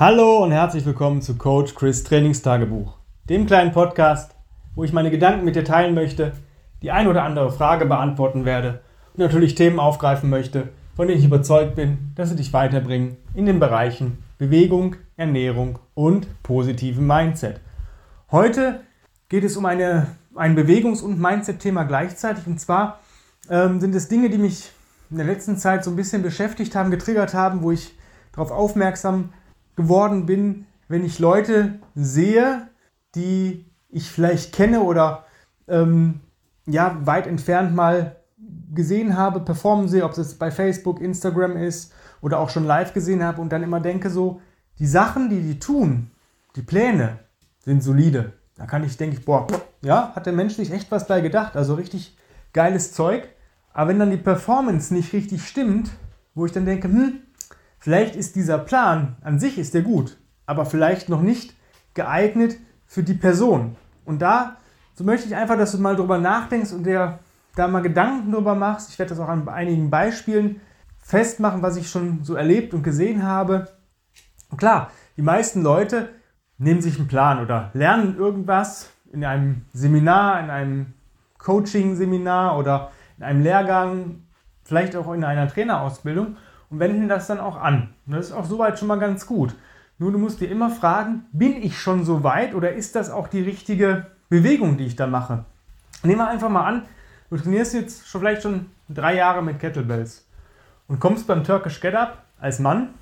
Hallo und herzlich willkommen zu Coach Chris Trainingstagebuch, dem kleinen Podcast, wo ich meine Gedanken mit dir teilen möchte, die ein oder andere Frage beantworten werde und natürlich Themen aufgreifen möchte, von denen ich überzeugt bin, dass sie dich weiterbringen in den Bereichen Bewegung, Ernährung und positiven Mindset. Heute geht es um eine, ein Bewegungs- und Mindset-Thema gleichzeitig und zwar ähm, sind es Dinge, die mich in der letzten Zeit so ein bisschen beschäftigt haben, getriggert haben, wo ich darauf aufmerksam geworden bin, wenn ich Leute sehe, die ich vielleicht kenne oder ähm, ja, weit entfernt mal gesehen habe, performen sehe, ob es bei Facebook, Instagram ist oder auch schon live gesehen habe und dann immer denke so, die Sachen, die die tun, die Pläne sind solide. Da kann ich, denke ich, boah, ja, hat der Mensch sich echt was bei gedacht, also richtig geiles Zeug. Aber wenn dann die Performance nicht richtig stimmt, wo ich dann denke, hm, Vielleicht ist dieser Plan an sich ist der gut, aber vielleicht noch nicht geeignet für die Person. Und da so möchte ich einfach, dass du mal drüber nachdenkst und dir da mal Gedanken drüber machst. Ich werde das auch an einigen Beispielen festmachen, was ich schon so erlebt und gesehen habe. Und klar, die meisten Leute nehmen sich einen Plan oder lernen irgendwas in einem Seminar, in einem Coaching-Seminar oder in einem Lehrgang, vielleicht auch in einer Trainerausbildung und wenden das dann auch an. Das ist auch soweit schon mal ganz gut. Nur du musst dir immer fragen, bin ich schon so weit oder ist das auch die richtige Bewegung, die ich da mache? Nehmen wir einfach mal an, du trainierst jetzt schon vielleicht schon drei Jahre mit Kettlebells und kommst beim Turkish Get Up als Mann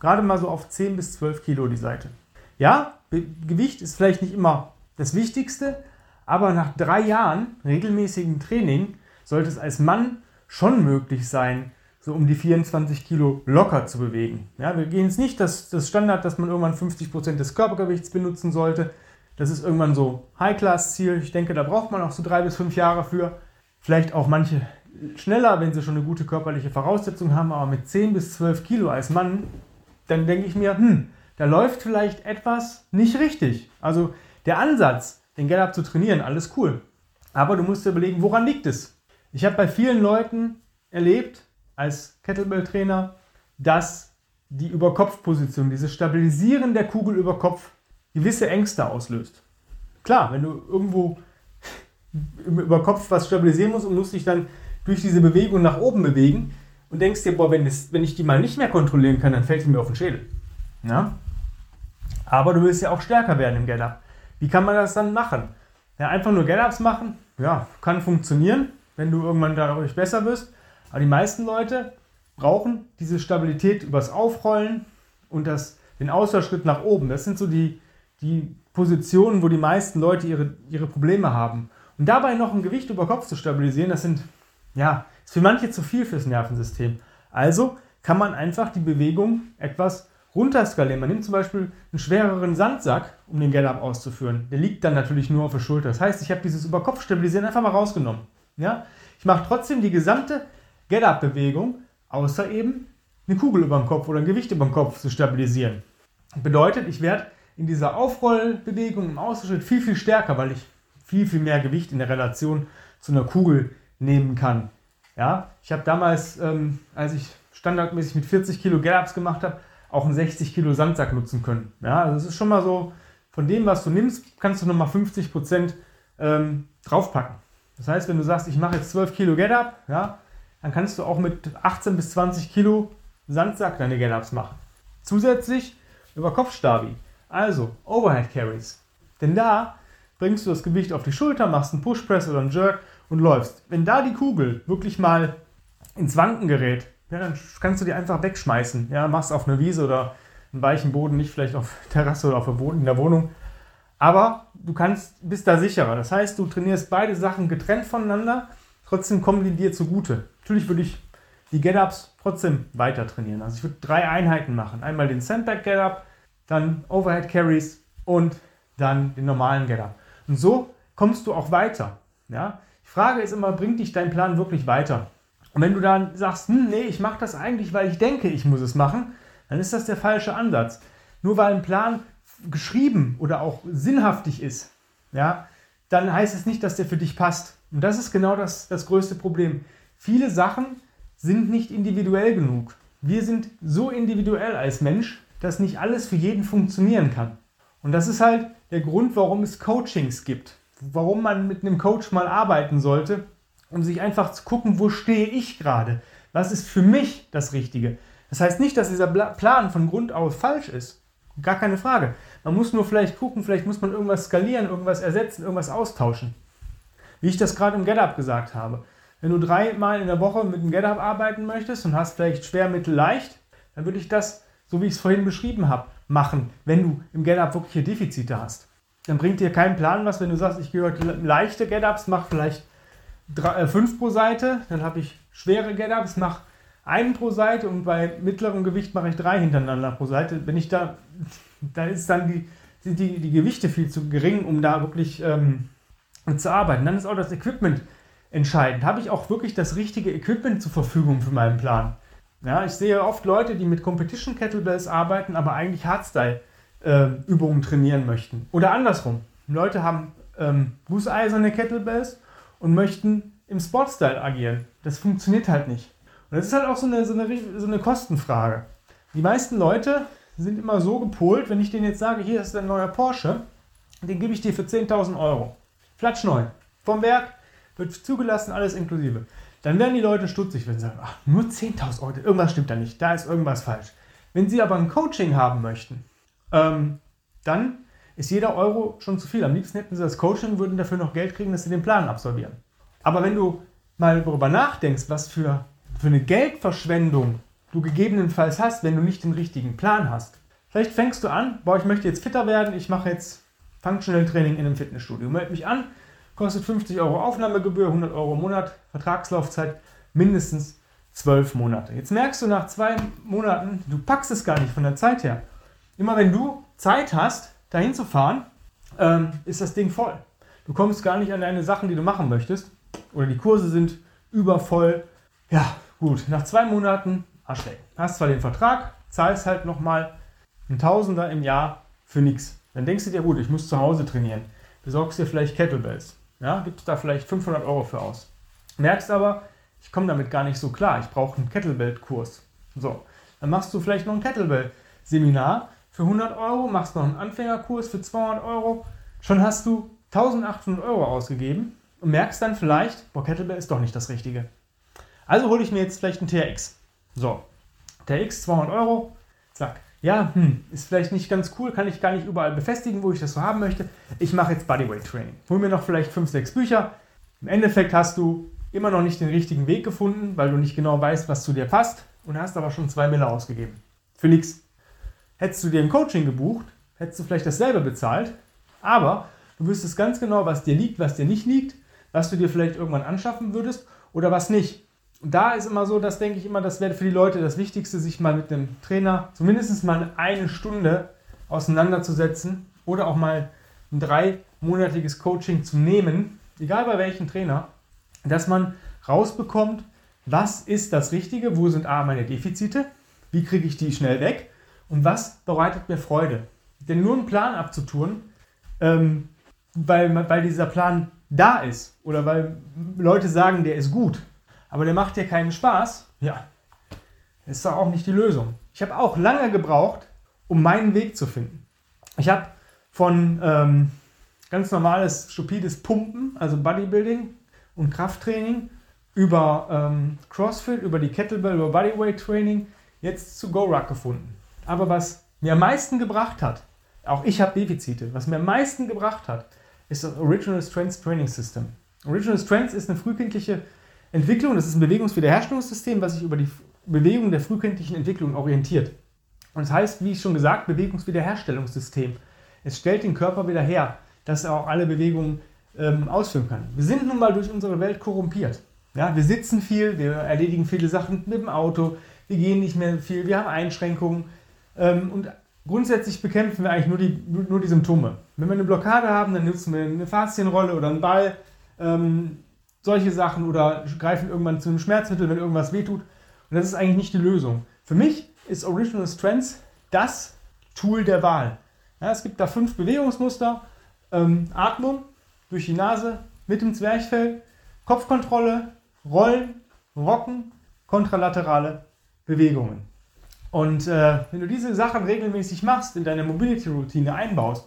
gerade mal so auf 10 bis 12 Kilo die Seite. Ja, Gewicht ist vielleicht nicht immer das Wichtigste, aber nach drei Jahren regelmäßigen Training sollte es als Mann schon möglich sein, so um die 24 Kilo locker zu bewegen. Ja, wir gehen jetzt nicht das, das Standard, dass man irgendwann 50 Prozent des Körpergewichts benutzen sollte. Das ist irgendwann so High-Class-Ziel. Ich denke, da braucht man auch so drei bis fünf Jahre für. Vielleicht auch manche schneller, wenn sie schon eine gute körperliche Voraussetzung haben, aber mit 10 bis 12 Kilo als Mann, dann denke ich mir, hm, da läuft vielleicht etwas nicht richtig. Also der Ansatz, den Get-Up zu trainieren, alles cool. Aber du musst dir überlegen, woran liegt es? Ich habe bei vielen Leuten erlebt, als Kettlebell-Trainer, dass die Überkopfposition, dieses Stabilisieren der Kugel über Kopf gewisse Ängste auslöst. Klar, wenn du irgendwo über Kopf was stabilisieren musst und musst dich dann durch diese Bewegung nach oben bewegen und denkst dir, boah, wenn, es, wenn ich die mal nicht mehr kontrollieren kann, dann fällt sie mir auf den Schädel. Ja? Aber du willst ja auch stärker werden im Get-Up. Wie kann man das dann machen? Ja, einfach nur Get-Ups machen, ja, kann funktionieren, wenn du irgendwann dadurch besser wirst. Aber die meisten Leute brauchen diese Stabilität übers Aufrollen und das, den Ausfallschritt nach oben. Das sind so die, die Positionen, wo die meisten Leute ihre, ihre Probleme haben. Und dabei noch ein Gewicht über Kopf zu stabilisieren, das sind, ja, ist für manche zu viel fürs Nervensystem. Also kann man einfach die Bewegung etwas runterskalieren. Man nimmt zum Beispiel einen schwereren Sandsack, um den Get-Up auszuführen. Der liegt dann natürlich nur auf der Schulter. Das heißt, ich habe dieses Überkopf-Stabilisieren einfach mal rausgenommen. Ja? Ich mache trotzdem die gesamte Get-Up-Bewegung, außer eben eine Kugel über dem Kopf oder ein Gewicht über dem Kopf zu stabilisieren. Bedeutet, ich werde in dieser Aufrollbewegung im Außenschritt viel, viel stärker, weil ich viel, viel mehr Gewicht in der Relation zu einer Kugel nehmen kann. Ja, ich habe damals, ähm, als ich standardmäßig mit 40 Kilo Get-Ups gemacht habe, auch einen 60 Kilo Sandsack nutzen können. Ja, also es ist schon mal so, von dem, was du nimmst, kannst du nochmal 50 Prozent ähm, draufpacken. Das heißt, wenn du sagst, ich mache jetzt 12 Kilo Get-Up, ja, dann kannst du auch mit 18 bis 20 Kilo Sandsack deine Get-Ups machen. Zusätzlich über Kopfstabi, also Overhead Carries. Denn da bringst du das Gewicht auf die Schulter, machst einen Push Press oder einen Jerk und läufst. Wenn da die Kugel wirklich mal ins Wanken gerät, ja, dann kannst du die einfach wegschmeißen. Ja, machst auf einer Wiese oder einen weichen Boden, nicht vielleicht auf Terrasse oder auf der in der Wohnung. Aber du kannst, bist da sicherer. Das heißt, du trainierst beide Sachen getrennt voneinander, trotzdem kommen die dir zugute. Natürlich würde ich die Get-Ups trotzdem weiter trainieren. Also ich würde drei Einheiten machen. Einmal den Sandbag Get-Up, dann Overhead Carries und dann den normalen Get-Up. Und so kommst du auch weiter. Ja? Die Frage ist immer, bringt dich dein Plan wirklich weiter? Und wenn du dann sagst, hm, nee, ich mache das eigentlich, weil ich denke, ich muss es machen, dann ist das der falsche Ansatz. Nur weil ein Plan geschrieben oder auch sinnhaftig ist, ja, dann heißt es nicht, dass der für dich passt. Und das ist genau das, das größte Problem. Viele Sachen sind nicht individuell genug. Wir sind so individuell als Mensch, dass nicht alles für jeden funktionieren kann. Und das ist halt der Grund, warum es Coachings gibt. Warum man mit einem Coach mal arbeiten sollte, um sich einfach zu gucken, wo stehe ich gerade? Was ist für mich das Richtige? Das heißt nicht, dass dieser Plan von Grund aus falsch ist. Gar keine Frage. Man muss nur vielleicht gucken, vielleicht muss man irgendwas skalieren, irgendwas ersetzen, irgendwas austauschen. Wie ich das gerade im GetUp gesagt habe. Wenn du dreimal in der Woche mit dem GetUp arbeiten möchtest und hast vielleicht schwer, mittel, leicht, dann würde ich das, so wie ich es vorhin beschrieben habe, machen, wenn du im GetUp wirkliche Defizite hast. Dann bringt dir keinen Plan was, wenn du sagst, ich heute leichte GetUps, mache vielleicht drei, äh, fünf pro Seite, dann habe ich schwere Get-Ups, mache einen pro Seite und bei mittlerem Gewicht mache ich drei hintereinander pro Seite. Wenn ich da, da ist dann die, sind die, die Gewichte viel zu gering, um da wirklich ähm, zu arbeiten. Dann ist auch das Equipment entscheidend. Habe ich auch wirklich das richtige Equipment zur Verfügung für meinen Plan? Ja, ich sehe oft Leute, die mit Competition Kettlebells arbeiten, aber eigentlich Hardstyle-Übungen äh, trainieren möchten. Oder andersrum. Leute haben ähm, gusseiserne Kettlebells und möchten im Sportstyle agieren. Das funktioniert halt nicht. Und das ist halt auch so eine, so eine, so eine Kostenfrage. Die meisten Leute sind immer so gepolt, wenn ich denen jetzt sage, hier ist ein neuer Porsche, den gebe ich dir für 10.000 Euro. Flatsch neu. Vom Werk wird zugelassen, alles inklusive. Dann werden die Leute stutzig, wenn sie sagen, ach, nur 10.000 Euro, irgendwas stimmt da nicht, da ist irgendwas falsch. Wenn sie aber ein Coaching haben möchten, ähm, dann ist jeder Euro schon zu viel. Am liebsten hätten sie das Coaching, würden dafür noch Geld kriegen, dass sie den Plan absolvieren. Aber wenn du mal darüber nachdenkst, was für, für eine Geldverschwendung du gegebenenfalls hast, wenn du nicht den richtigen Plan hast. Vielleicht fängst du an, boah, ich möchte jetzt fitter werden, ich mache jetzt Functional Training in einem Fitnessstudio. Meld mich an, kostet 50 Euro Aufnahmegebühr, 100 Euro im Monat, Vertragslaufzeit mindestens 12 Monate. Jetzt merkst du nach zwei Monaten, du packst es gar nicht von der Zeit her. Immer wenn du Zeit hast, dahin zu fahren, ähm, ist das Ding voll. Du kommst gar nicht an deine Sachen, die du machen möchtest. Oder die Kurse sind übervoll. Ja, gut, nach zwei Monaten Arschlecken. Hast zwar den Vertrag, zahlst halt nochmal ein Tausender im Jahr für nichts. Dann denkst du dir, gut, ich muss zu Hause trainieren. Besorgst dir vielleicht Kettlebells. Ja, gibst da vielleicht 500 Euro für aus. Merkst aber, ich komme damit gar nicht so klar. Ich brauche einen Kettlebell-Kurs. So, dann machst du vielleicht noch ein Kettlebell-Seminar für 100 Euro, machst noch einen Anfängerkurs für 200 Euro. Schon hast du 1800 Euro ausgegeben und merkst dann vielleicht, boah, Kettlebell ist doch nicht das Richtige. Also hole ich mir jetzt vielleicht einen TRX. So, TRX 200 Euro, zack. Ja, hm, ist vielleicht nicht ganz cool, kann ich gar nicht überall befestigen, wo ich das so haben möchte. Ich mache jetzt Bodyweight Training. Hol mir noch vielleicht 5, 6 Bücher. Im Endeffekt hast du immer noch nicht den richtigen Weg gefunden, weil du nicht genau weißt, was zu dir passt und hast aber schon 2 Mille ausgegeben. Für nichts. Hättest du dir ein Coaching gebucht, hättest du vielleicht dasselbe bezahlt, aber du wüsstest ganz genau, was dir liegt, was dir nicht liegt, was du dir vielleicht irgendwann anschaffen würdest oder was nicht. Da ist immer so, das denke ich immer, das wäre für die Leute das Wichtigste, sich mal mit dem Trainer zumindest mal eine Stunde auseinanderzusetzen oder auch mal ein dreimonatiges Coaching zu nehmen, egal bei welchem Trainer, dass man rausbekommt, was ist das Richtige, wo sind A meine Defizite, wie kriege ich die schnell weg und was bereitet mir Freude. Denn nur einen Plan abzutun, ähm, weil, weil dieser Plan da ist oder weil Leute sagen, der ist gut, aber der macht dir keinen Spaß, ja, ist doch auch nicht die Lösung. Ich habe auch lange gebraucht, um meinen Weg zu finden. Ich habe von ähm, ganz normales, stupides Pumpen, also Bodybuilding und Krafttraining, über ähm, CrossFit, über die Kettlebell, über Bodyweight Training, jetzt zu GoRuck gefunden. Aber was mir am meisten gebracht hat, auch ich habe Defizite, was mir am meisten gebracht hat, ist das Original Strength Training System. Original Strength ist eine frühkindliche Entwicklung, das ist ein Bewegungswiederherstellungssystem, was sich über die Bewegung der frühkindlichen Entwicklung orientiert. Und das heißt, wie ich schon gesagt, Bewegungswiederherstellungssystem. Es stellt den Körper wieder her, dass er auch alle Bewegungen ähm, ausführen kann. Wir sind nun mal durch unsere Welt korrumpiert. Ja, wir sitzen viel, wir erledigen viele Sachen mit dem Auto, wir gehen nicht mehr viel, wir haben Einschränkungen. Ähm, und grundsätzlich bekämpfen wir eigentlich nur die, nur die Symptome. Wenn wir eine Blockade haben, dann nutzen wir eine Faszienrolle oder einen Ball, ähm, solche Sachen oder greifen irgendwann zu einem Schmerzmittel, wenn irgendwas wehtut. Und das ist eigentlich nicht die Lösung. Für mich ist Original Strengths das Tool der Wahl. Ja, es gibt da fünf Bewegungsmuster. Ähm, Atmung durch die Nase mit dem Zwerchfell, Kopfkontrolle, Rollen, Rocken, kontralaterale Bewegungen. Und äh, wenn du diese Sachen regelmäßig machst, in deine Mobility-Routine einbaust,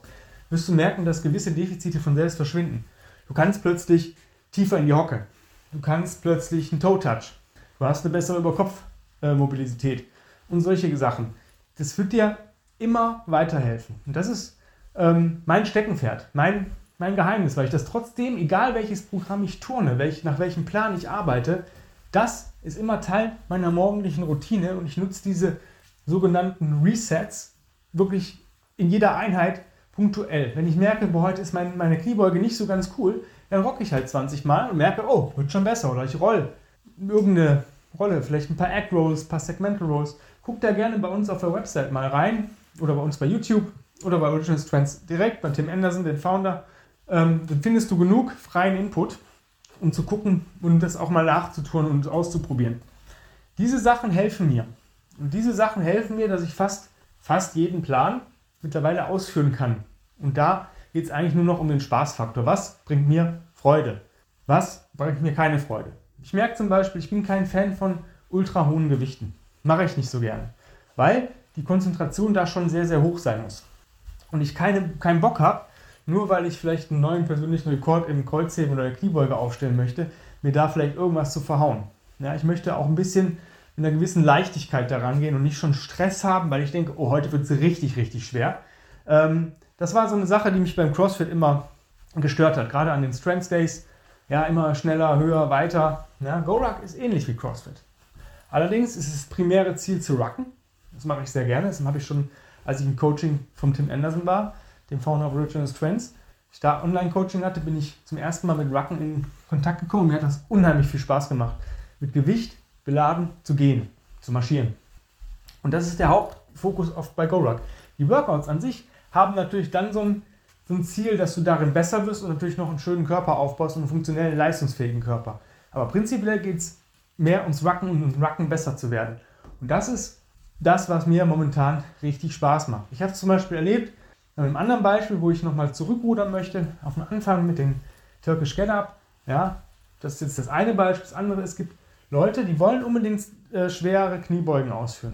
wirst du merken, dass gewisse Defizite von selbst verschwinden. Du kannst plötzlich tiefer in die Hocke. Du kannst plötzlich einen Toe-Touch. Du hast eine bessere Überkopf-Mobilität und solche Sachen. Das wird dir immer weiterhelfen. Und das ist ähm, mein Steckenpferd, mein, mein Geheimnis, weil ich das trotzdem, egal welches Programm ich turne, welch, nach welchem Plan ich arbeite, das ist immer Teil meiner morgendlichen Routine und ich nutze diese sogenannten Resets wirklich in jeder Einheit punktuell. Wenn ich merke, boah, heute ist mein, meine Kniebeuge nicht so ganz cool, dann rocke ich halt 20 Mal und merke, oh, wird schon besser. Oder ich roll irgendeine Rolle, vielleicht ein paar Egg Rolls, ein paar Segmental Rolls. Guck da gerne bei uns auf der Website mal rein oder bei uns bei YouTube oder bei Original Strengths direkt, bei Tim Anderson, den Founder. Ähm, dann findest du genug freien Input, um zu gucken und das auch mal nachzutun und auszuprobieren. Diese Sachen helfen mir. Und diese Sachen helfen mir, dass ich fast, fast jeden Plan mittlerweile ausführen kann. Und da geht es eigentlich nur noch um den Spaßfaktor. Was bringt mir Freude? Was bringt mir keine Freude? Ich merke zum Beispiel, ich bin kein Fan von ultra hohen Gewichten. Mache ich nicht so gerne. Weil die Konzentration da schon sehr, sehr hoch sein muss. Und ich keine, keinen Bock habe, nur weil ich vielleicht einen neuen persönlichen Rekord im Kreuzheben oder der Kniebeuge aufstellen möchte, mir da vielleicht irgendwas zu verhauen. Ja, ich möchte auch ein bisschen mit einer gewissen Leichtigkeit daran gehen und nicht schon Stress haben, weil ich denke, oh, heute wird es richtig, richtig schwer. Ähm, das war so eine Sache, die mich beim CrossFit immer gestört hat, gerade an den Strength Days. Ja, immer schneller, höher, weiter. Ja, Go-Ruck ist ähnlich wie CrossFit. Allerdings ist es das primäre Ziel zu rucken. Das mache ich sehr gerne. Das habe ich schon, als ich im Coaching vom Tim Anderson war, dem Founder of Original Strengths. Ich da Online-Coaching hatte, bin ich zum ersten Mal mit Rucken in Kontakt gekommen. Mir hat das unheimlich viel Spaß gemacht, mit Gewicht beladen zu gehen, zu marschieren. Und das ist der Hauptfokus oft bei GoRuck. Die Workouts an sich haben natürlich dann so ein, so ein Ziel, dass du darin besser wirst und natürlich noch einen schönen Körper aufbaust und einen funktionellen, leistungsfähigen Körper. Aber prinzipiell geht es mehr ums Rucken und ums Rucken besser zu werden. Und das ist das, was mir momentan richtig Spaß macht. Ich habe es zum Beispiel erlebt, mit einem anderen Beispiel, wo ich nochmal zurückrudern möchte, auf den Anfang mit dem Turkish Get Up. Ja, das ist jetzt das eine Beispiel. Das andere, es gibt Leute, die wollen unbedingt äh, schwere Kniebeugen ausführen.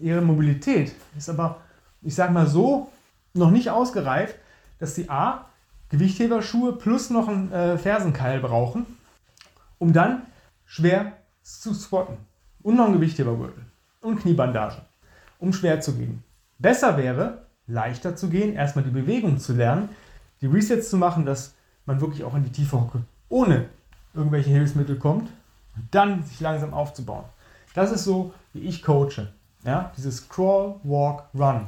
Ihre Mobilität ist aber, ich sage mal so, noch nicht ausgereift, dass sie A, Gewichtheberschuhe plus noch einen äh, Fersenkeil brauchen, um dann schwer zu squatten. Und noch einen Gewichthebergürtel und Kniebandage, um schwer zu gehen. Besser wäre, leichter zu gehen, erstmal die Bewegung zu lernen, die Resets zu machen, dass man wirklich auch in die tiefe Hocke ohne irgendwelche Hilfsmittel kommt und dann sich langsam aufzubauen. Das ist so, wie ich coache. Ja, dieses Crawl, Walk, Run.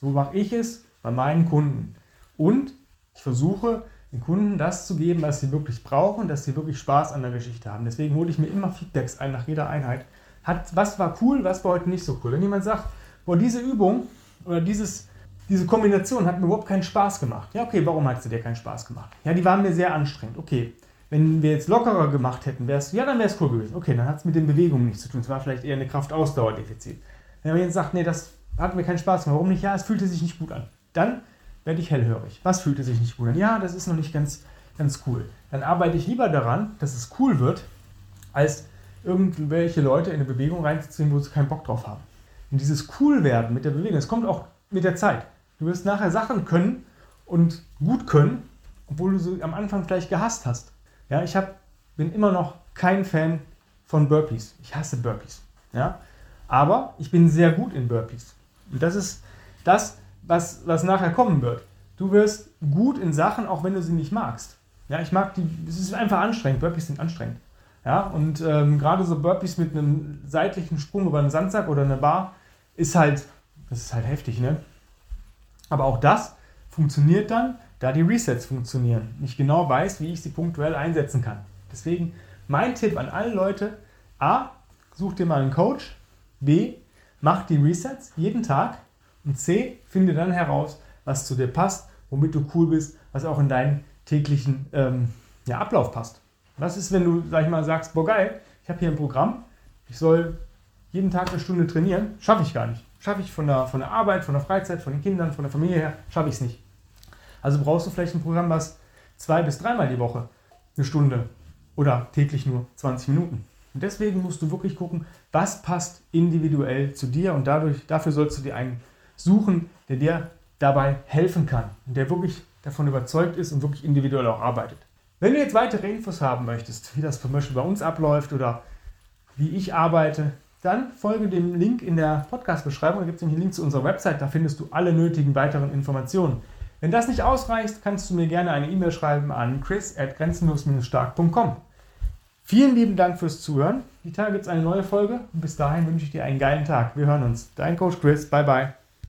So mache ich es bei meinen Kunden. Und ich versuche den Kunden das zu geben, was sie wirklich brauchen, dass sie wirklich Spaß an der Geschichte haben. Deswegen hole ich mir immer Feedbacks ein nach jeder Einheit. Hat, was war cool, was war heute nicht so cool. Wenn jemand sagt, boah, diese Übung oder dieses, diese Kombination hat mir überhaupt keinen Spaß gemacht. Ja, okay, warum hat sie dir keinen Spaß gemacht? Ja, die waren mir sehr anstrengend. Okay, wenn wir jetzt lockerer gemacht hätten, wäre es, ja, dann wäre es cool gewesen. Okay, dann hat es mit den Bewegungen nichts zu tun. Es war vielleicht eher eine Kraftausdauerdefizit. Wenn man jetzt sagt, nee, das hat mir keinen Spaß gemacht, warum nicht? Ja, es fühlte sich nicht gut an. Dann werde ich hellhörig. Was fühlte sich nicht gut an? Ja, das ist noch nicht ganz, ganz cool. Dann arbeite ich lieber daran, dass es cool wird, als irgendwelche Leute in eine Bewegung reinzuziehen, wo sie keinen Bock drauf haben. Und dieses Coolwerden mit der Bewegung, das kommt auch mit der Zeit. Du wirst nachher Sachen können und gut können, obwohl du sie am Anfang vielleicht gehasst hast. Ja, ich hab, bin immer noch kein Fan von Burpees. Ich hasse Burpees. Ja? Aber ich bin sehr gut in Burpees. Und das ist das, was, was nachher kommen wird. Du wirst gut in Sachen, auch wenn du sie nicht magst. Ja, ich mag die, es ist einfach anstrengend. Burpees sind anstrengend. Ja, und ähm, gerade so Burpees mit einem seitlichen Sprung über einen Sandsack oder eine Bar ist halt, das ist halt heftig, ne? Aber auch das funktioniert dann, da die Resets funktionieren. Ich genau weiß, wie ich sie punktuell einsetzen kann. Deswegen mein Tipp an alle Leute: A, such dir mal einen Coach. B, mach die Resets jeden Tag. Und C, finde dann heraus, was zu dir passt, womit du cool bist, was auch in deinen täglichen ähm, ja, Ablauf passt. Was ist, wenn du, sag ich mal, sagst, boah geil, ich habe hier ein Programm, ich soll jeden Tag eine Stunde trainieren, schaffe ich gar nicht. Schaffe ich von der, von der Arbeit, von der Freizeit, von den Kindern, von der Familie her, schaffe ich es nicht. Also brauchst du vielleicht ein Programm, was zwei bis dreimal die Woche eine Stunde oder täglich nur 20 Minuten. Und deswegen musst du wirklich gucken, was passt individuell zu dir und dadurch, dafür sollst du dir einen suchen, der dir dabei helfen kann und der wirklich davon überzeugt ist und wirklich individuell auch arbeitet. Wenn du jetzt weitere Infos haben möchtest, wie das zum bei uns abläuft oder wie ich arbeite, dann folge dem Link in der Podcast-Beschreibung. Da gibt es nämlich einen Link zu unserer Website. Da findest du alle nötigen weiteren Informationen. Wenn das nicht ausreicht, kannst du mir gerne eine E-Mail schreiben an chris.grenzenlos-stark.com. Vielen lieben Dank fürs Zuhören. Die Tage gibt es eine neue Folge und bis dahin wünsche ich dir einen geilen Tag. Wir hören uns. Dein Coach Chris. Bye bye.